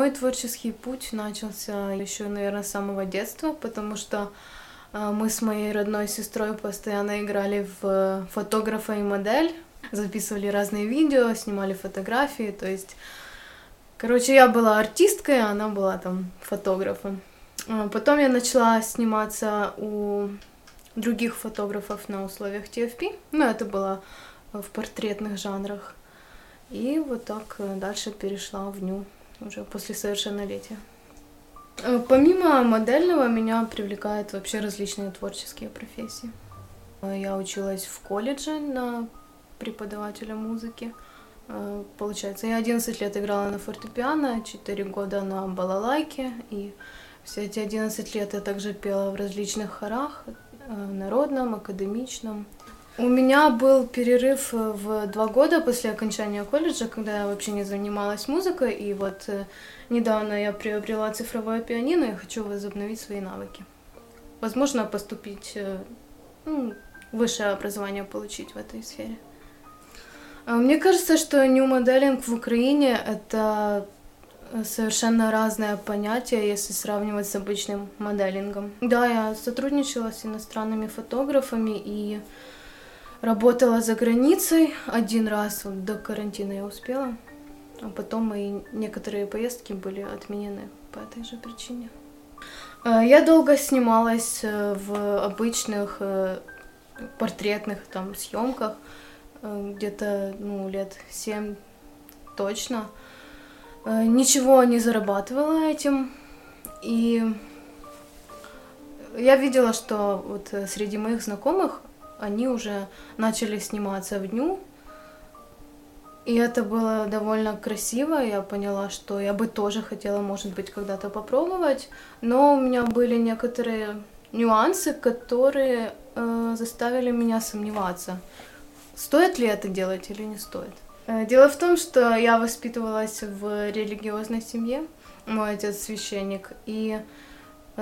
Мой творческий путь начался еще, наверное, с самого детства, потому что э, мы с моей родной сестрой постоянно играли в фотографа и модель, записывали разные видео, снимали фотографии, то есть, короче, я была артисткой, а она была там фотографом. А потом я начала сниматься у других фотографов на условиях TFP, ну, это было в портретных жанрах. И вот так э, дальше перешла в ню уже после совершеннолетия. Э, помимо модельного меня привлекают вообще различные творческие профессии. Э, я училась в колледже на преподавателя музыки. Получается, я 11 лет играла на фортепиано, 4 года на балалайке, и все эти 11 лет я также пела в различных хорах, народном, академичном, у меня был перерыв э, в два года после окончания колледжа, когда я вообще не занималась музыкой, и вот э, недавно я приобрела цифровое пианино и хочу возобновить свои навыки. Возможно, поступить, э, ну, высшее образование получить в этой сфере. А мне кажется, что нью-моделинг в Украине — это совершенно разное понятие, если сравнивать с обычным моделингом. Да, я сотрудничала с иностранными фотографами и Работала за границей один раз, вот до карантина я успела, а потом мои некоторые поездки были отменены по этой же причине. Э, я долго снималась э, в обычных э, портретных там съемках, где-то ну, лет семь точно. Ничего не зарабатывала этим. И я видела, что вот среди моих знакомых они уже начали сниматься в дню. И это было довольно красиво. Я поняла, что я бы тоже хотела, может быть, когда-то попробовать. Но у меня были некоторые нюансы, которые э, заставили меня сомневаться, стоит ли это делать или не стоит. Э, дело в том, что я воспитывалась в религиозной семье. Мой отец священник. И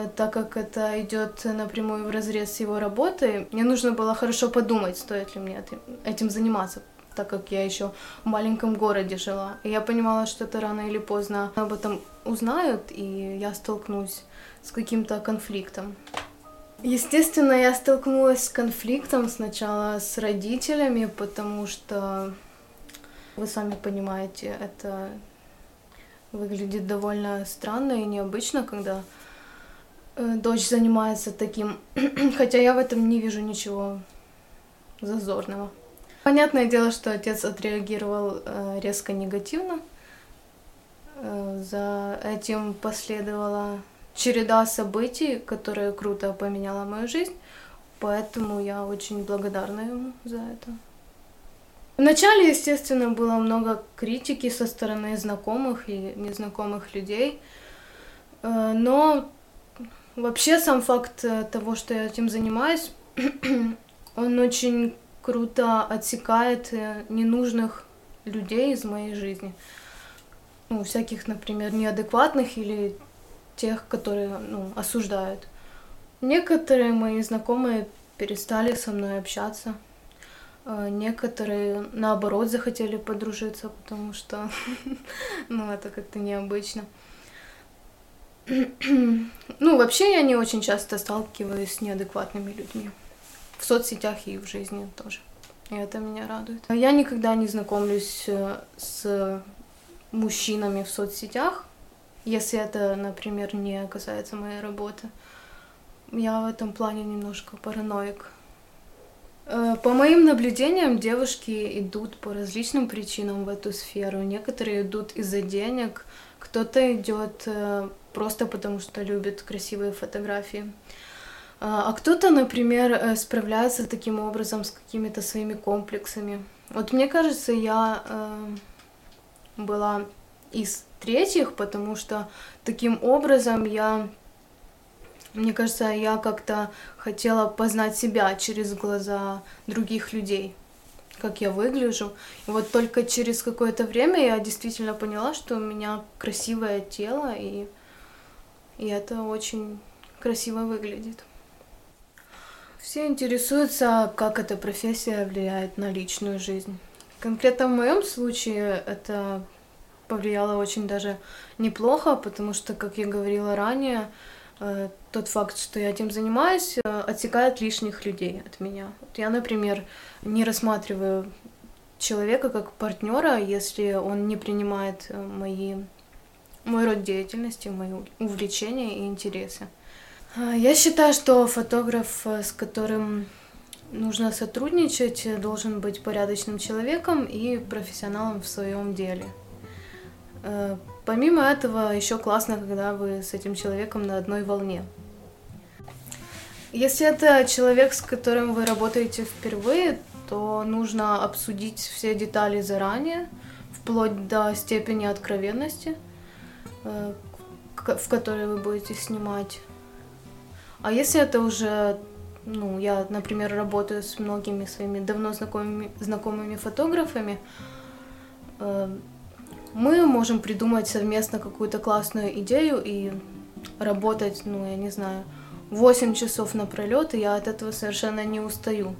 так как это идет напрямую в разрез с его работой, мне нужно было хорошо подумать, стоит ли мне этим заниматься, так как я еще в маленьком городе жила. И я понимала, что это рано или поздно об этом узнают, и я столкнусь с каким-то конфликтом. Естественно, я столкнулась с конфликтом сначала с родителями, потому что, вы сами понимаете, это выглядит довольно странно и необычно, когда Э, дочь занимается таким, хотя я в этом не вижу ничего зазорного. Понятное дело, что отец отреагировал э, резко негативно. Э, за этим последовала череда событий, которая круто поменяла мою жизнь, поэтому я очень благодарна ему за это. Вначале, естественно, было много критики со стороны знакомых и незнакомых людей, но Вообще сам факт э, того, что я этим занимаюсь, он очень круто отсекает э, ненужных людей из моей жизни. Ну, всяких, например, неадекватных или тех, которые ну, осуждают. Некоторые мои знакомые перестали со мной общаться. А некоторые, наоборот, захотели подружиться, потому что, ну, это как-то необычно. Ну, вообще я не очень часто сталкиваюсь с неадекватными людьми. В соцсетях и в жизни тоже. И это меня радует. Я никогда не знакомлюсь э, с мужчинами в соцсетях, если это, например, не касается моей работы. Я в этом плане немножко параноик. Э, по моим наблюдениям, девушки идут по различным причинам в эту сферу. Некоторые идут из-за денег, кто-то идет э, просто потому, что любит красивые фотографии. А, а кто-то, например, э, справляется таким образом с какими-то своими комплексами. Вот мне кажется, я э, была из третьих, потому что таким образом я, мне кажется, я как-то хотела познать себя через глаза других людей как я выгляжу. И вот только через какое-то время я действительно поняла, что у меня красивое тело, и, и это очень красиво выглядит. Все интересуются, как эта профессия влияет на личную жизнь. Конкретно в моем случае это повлияло очень даже неплохо, потому что, как я говорила ранее, э, тот факт, что я этим занимаюсь, э, отсекает лишних людей от меня. Вот я, например, не рассматриваю человека как партнера, если он не принимает э, мои, мой род деятельности, мои увлечения и интересы. А, я считаю, что фотограф, с которым нужно сотрудничать, должен быть порядочным человеком и профессионалом в своем деле. Э, помимо этого, еще классно, когда вы с этим человеком на одной волне. Если это человек, с которым вы работаете впервые, то нужно обсудить все детали заранее, вплоть до степени откровенности, э, в которой вы будете снимать. А если это уже, ну, я, например, работаю с многими своими давно знакомыми, знакомыми фотографами, э, мы можем придумать совместно какую-то классную идею и работать, ну, я не знаю, 8 часов напролет, и я от этого совершенно не устаю.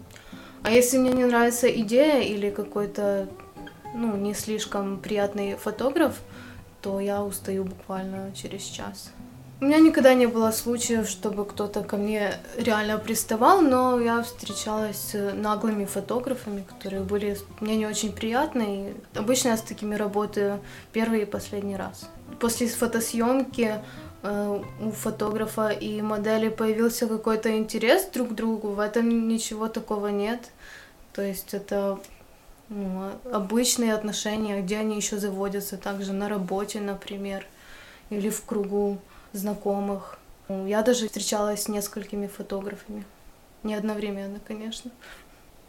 А если мне не нравится идея или какой-то, ну, не слишком приятный фотограф, то я устаю буквально через час. У меня никогда не было случаев, чтобы кто-то ко мне реально приставал, но я встречалась с наглыми фотографами, которые были мне не очень приятны. И обычно я с такими работаю первый и последний раз. После фотосъемки э, у фотографа и модели появился какой-то интерес друг к другу, в этом ничего такого нет. То есть это обычные отношения, где они еще заводятся, также на работе, например, или в кругу знакомых. Я даже встречалась с несколькими фотографами. Не одновременно, конечно.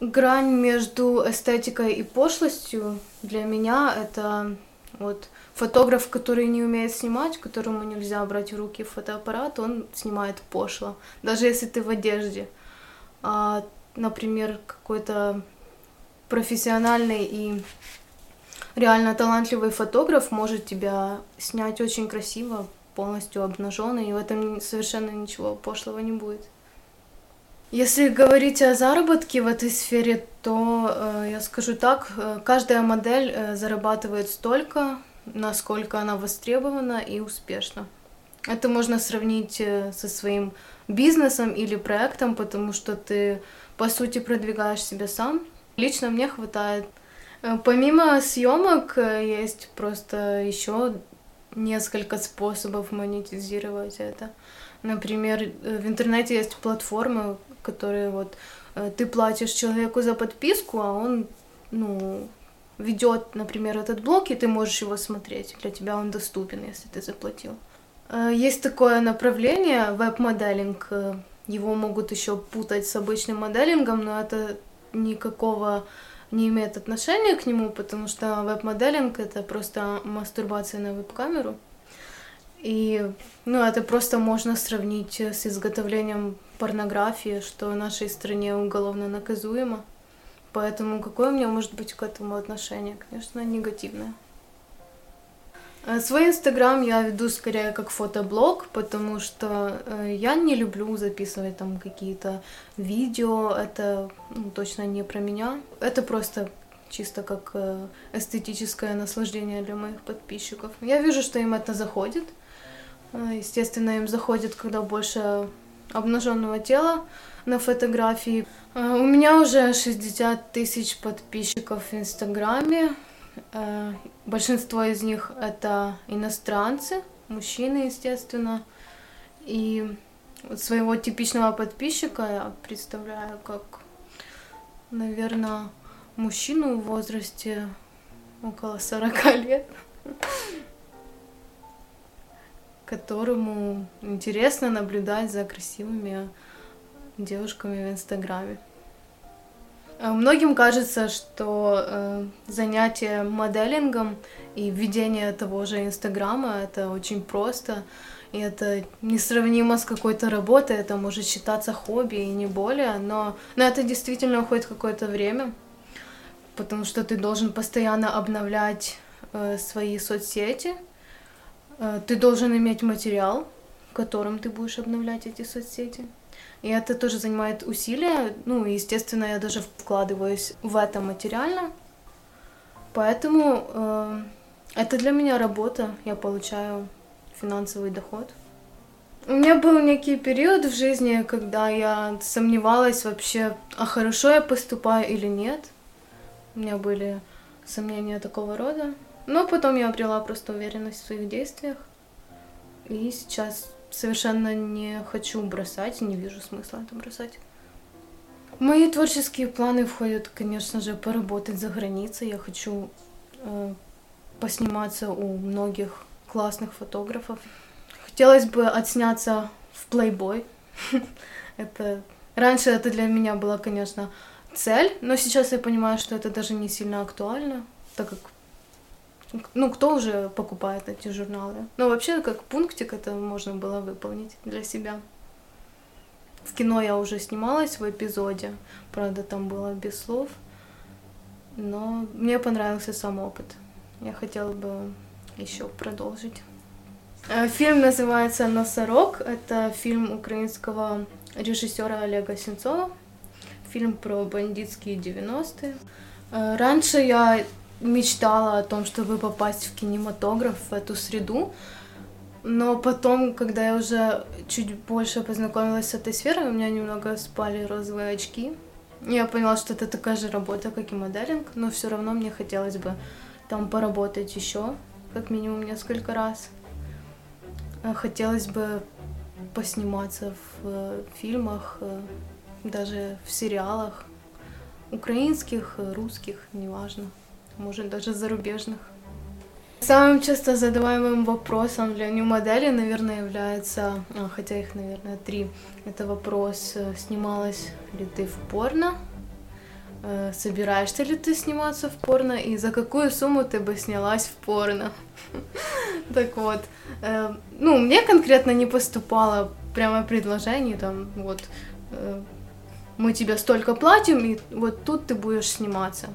Грань между эстетикой и пошлостью для меня это вот фотограф, который не умеет снимать, которому нельзя брать в руки фотоаппарат, он снимает пошло, даже если ты в одежде. А, например, какой-то профессиональный и реально талантливый фотограф может тебя снять очень красиво, полностью обнаженный, и в этом совершенно ничего пошлого не будет. Если говорить о заработке в этой сфере, то э, я скажу так, э, каждая модель э, зарабатывает столько, насколько она востребована и успешна. Это можно сравнить э, со своим бизнесом или проектом, потому что ты, по сути, продвигаешь себя сам. Лично мне хватает. Э, помимо съемок э, есть просто еще несколько способов монетизировать это. Например, э, в интернете есть платформы, которые вот ты платишь человеку за подписку, а он, ну, ведет, например, этот блог, и ты можешь его смотреть. Для тебя он доступен, если ты заплатил. Есть такое направление веб-моделинг. Его могут еще путать с обычным моделингом, но это никакого не имеет отношения к нему, потому что веб-моделинг — это просто мастурбация на веб-камеру. И ну, это просто можно сравнить с изготовлением порнографии, что в нашей стране уголовно наказуемо. Поэтому какое у меня может быть к этому отношение? Конечно, негативное. Э, свой инстаграм я веду скорее как фотоблог, потому что э, я не люблю записывать там какие-то видео, это ну, точно не про меня. Это просто чисто как э, эстетическое наслаждение для моих подписчиков. Я вижу, что им это заходит. Естественно, им заходит, когда больше обнаженного тела на фотографии. У меня уже 60 тысяч подписчиков в Инстаграме. Э, большинство из них это иностранцы, мужчины, естественно. И своего типичного подписчика я представляю как, наверное, мужчину в возрасте около 40 лет, которому интересно наблюдать за красивыми девушками в Инстаграме. Э, многим кажется, что э, занятие моделингом и введение того же Инстаграма это очень просто, и это несравнимо с какой-то работой, это может считаться хобби и не более, но на это действительно уходит какое-то время, потому что ты должен постоянно обновлять э, свои соцсети, э, ты должен иметь материал, которым ты будешь обновлять эти соцсети. И это тоже занимает усилия. Ну, естественно, я даже вкладываюсь в это материально. Поэтому э, Это для меня работа, я получаю финансовый доход. У меня был некий период в жизни, когда я сомневалась вообще, а хорошо я поступаю или нет. У меня были сомнения такого рода. Но потом я обрела просто уверенность в своих действиях. И сейчас совершенно не хочу бросать, не вижу смысла это бросать. Мои творческие планы входят, конечно же, поработать за границей. Я хочу э, посниматься у многих классных фотографов. Хотелось бы отсняться в Playboy. это раньше это для меня была, конечно, цель, но сейчас я понимаю, что это даже не сильно актуально, так как ну, кто уже покупает эти журналы? Но вообще, как пунктик, это можно было выполнить для себя. В кино я уже снималась в эпизоде, правда, там было без слов, но мне понравился сам опыт. Я хотела бы еще продолжить. Э, фильм называется «Носорог». Это фильм украинского режиссера Олега Сенцова. Фильм про бандитские 90-е. Э, раньше я мечтала о том, чтобы попасть в кинематограф, в эту среду. Но потом, когда я уже чуть больше познакомилась с этой сферой, у меня немного спали розовые очки. Я поняла, что это такая же работа, как и моделинг, но все равно мне хотелось бы там поработать еще, как минимум несколько раз. Э, хотелось бы посниматься в э, фильмах, э, даже в сериалах, украинских, русских, неважно может даже зарубежных. Самым часто задаваемым вопросом для нью-модели, наверное, является, а, хотя их, наверное, три, это вопрос, э, снималась ли ты в порно, э, собираешься ли ты сниматься в порно и за какую сумму ты бы снялась в порно. Так вот, э, ну, мне конкретно не поступало прямо предложение, там, вот, мы тебе столько платим, и вот тут ты будешь сниматься.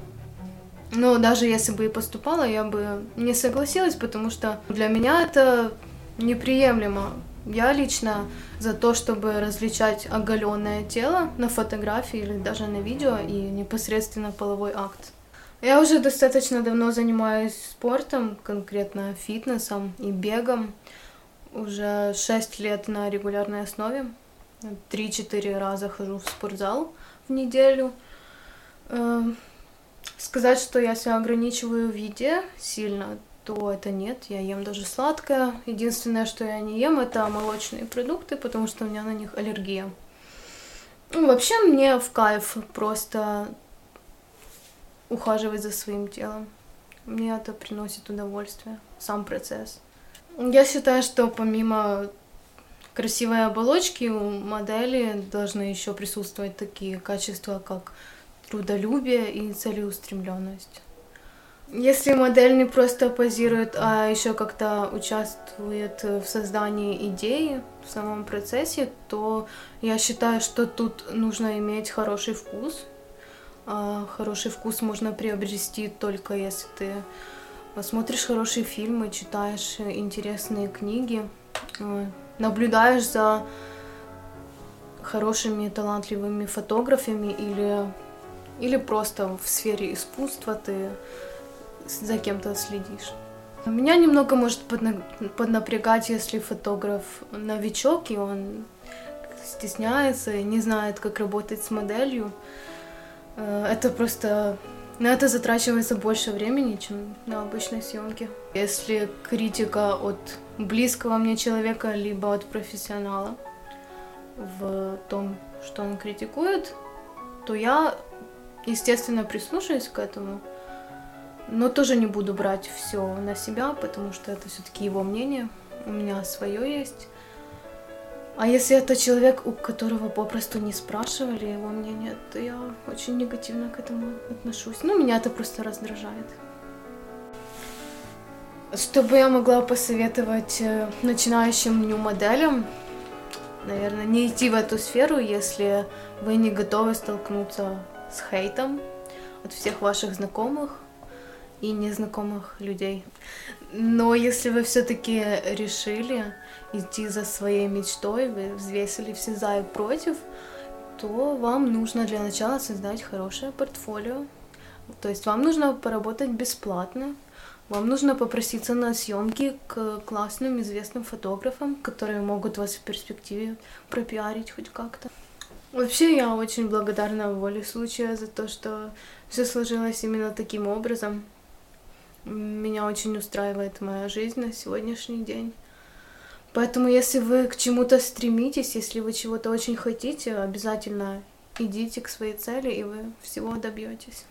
Но даже если бы и поступала, я бы не согласилась, потому что для меня это неприемлемо. Я лично за то, чтобы различать оголенное тело на фотографии или даже на видео и непосредственно половой акт. Я уже достаточно давно занимаюсь спортом, конкретно фитнесом и бегом. Уже 6 лет на регулярной основе. 3-4 раза хожу в спортзал в неделю. Сказать, что я себя ограничиваю в еде сильно, то это нет. Я ем даже сладкое. Единственное, что я не ем, это молочные продукты, потому что у меня на них аллергия. Ну, вообще мне в кайф просто ухаживать за своим телом. Мне это приносит удовольствие, сам процесс. Я считаю, что помимо красивой оболочки у модели должны еще присутствовать такие качества, как трудолюбие и целеустремленность. Если модель не просто позирует, а еще как-то участвует в создании идеи в самом процессе, то я считаю, что тут нужно иметь хороший вкус. А хороший вкус можно приобрести только если ты смотришь хорошие фильмы, читаешь интересные книги, э, наблюдаешь за хорошими талантливыми фотографами или или просто в сфере искусства ты за кем-то следишь. Меня немного может поднапрягать, если фотограф новичок, и он стесняется и не знает, как работать с моделью. Э, это просто... На это затрачивается больше времени, чем на обычной съемке. Если критика от близкого мне человека, либо от профессионала в том, что он критикует, то я естественно, прислушаюсь к этому, но тоже не буду брать все на себя, потому что это все-таки его мнение, у меня свое есть. А если это человек, у которого попросту не спрашивали его мнение, то я очень негативно к этому отношусь. Ну, меня это просто раздражает. Что бы я могла посоветовать э, начинающим нью-моделям, наверное, не идти в эту сферу, если вы не готовы столкнуться с хейтом от всех ваших знакомых и незнакомых людей. Но если вы все-таки решили идти за своей мечтой, вы взвесили все за и против, то вам нужно для начала создать хорошее портфолио. То есть вам нужно поработать бесплатно, Вам нужно попроситься на съемки к классным известным фотографам, которые могут вас в перспективе пропиарить хоть как-то. Вообще я очень благодарна воле случая за то, что все сложилось именно таким образом. Меня очень устраивает моя жизнь на сегодняшний день. Поэтому, если вы к чему-то стремитесь, если вы чего-то очень хотите, обязательно идите к своей цели, и вы всего добьетесь.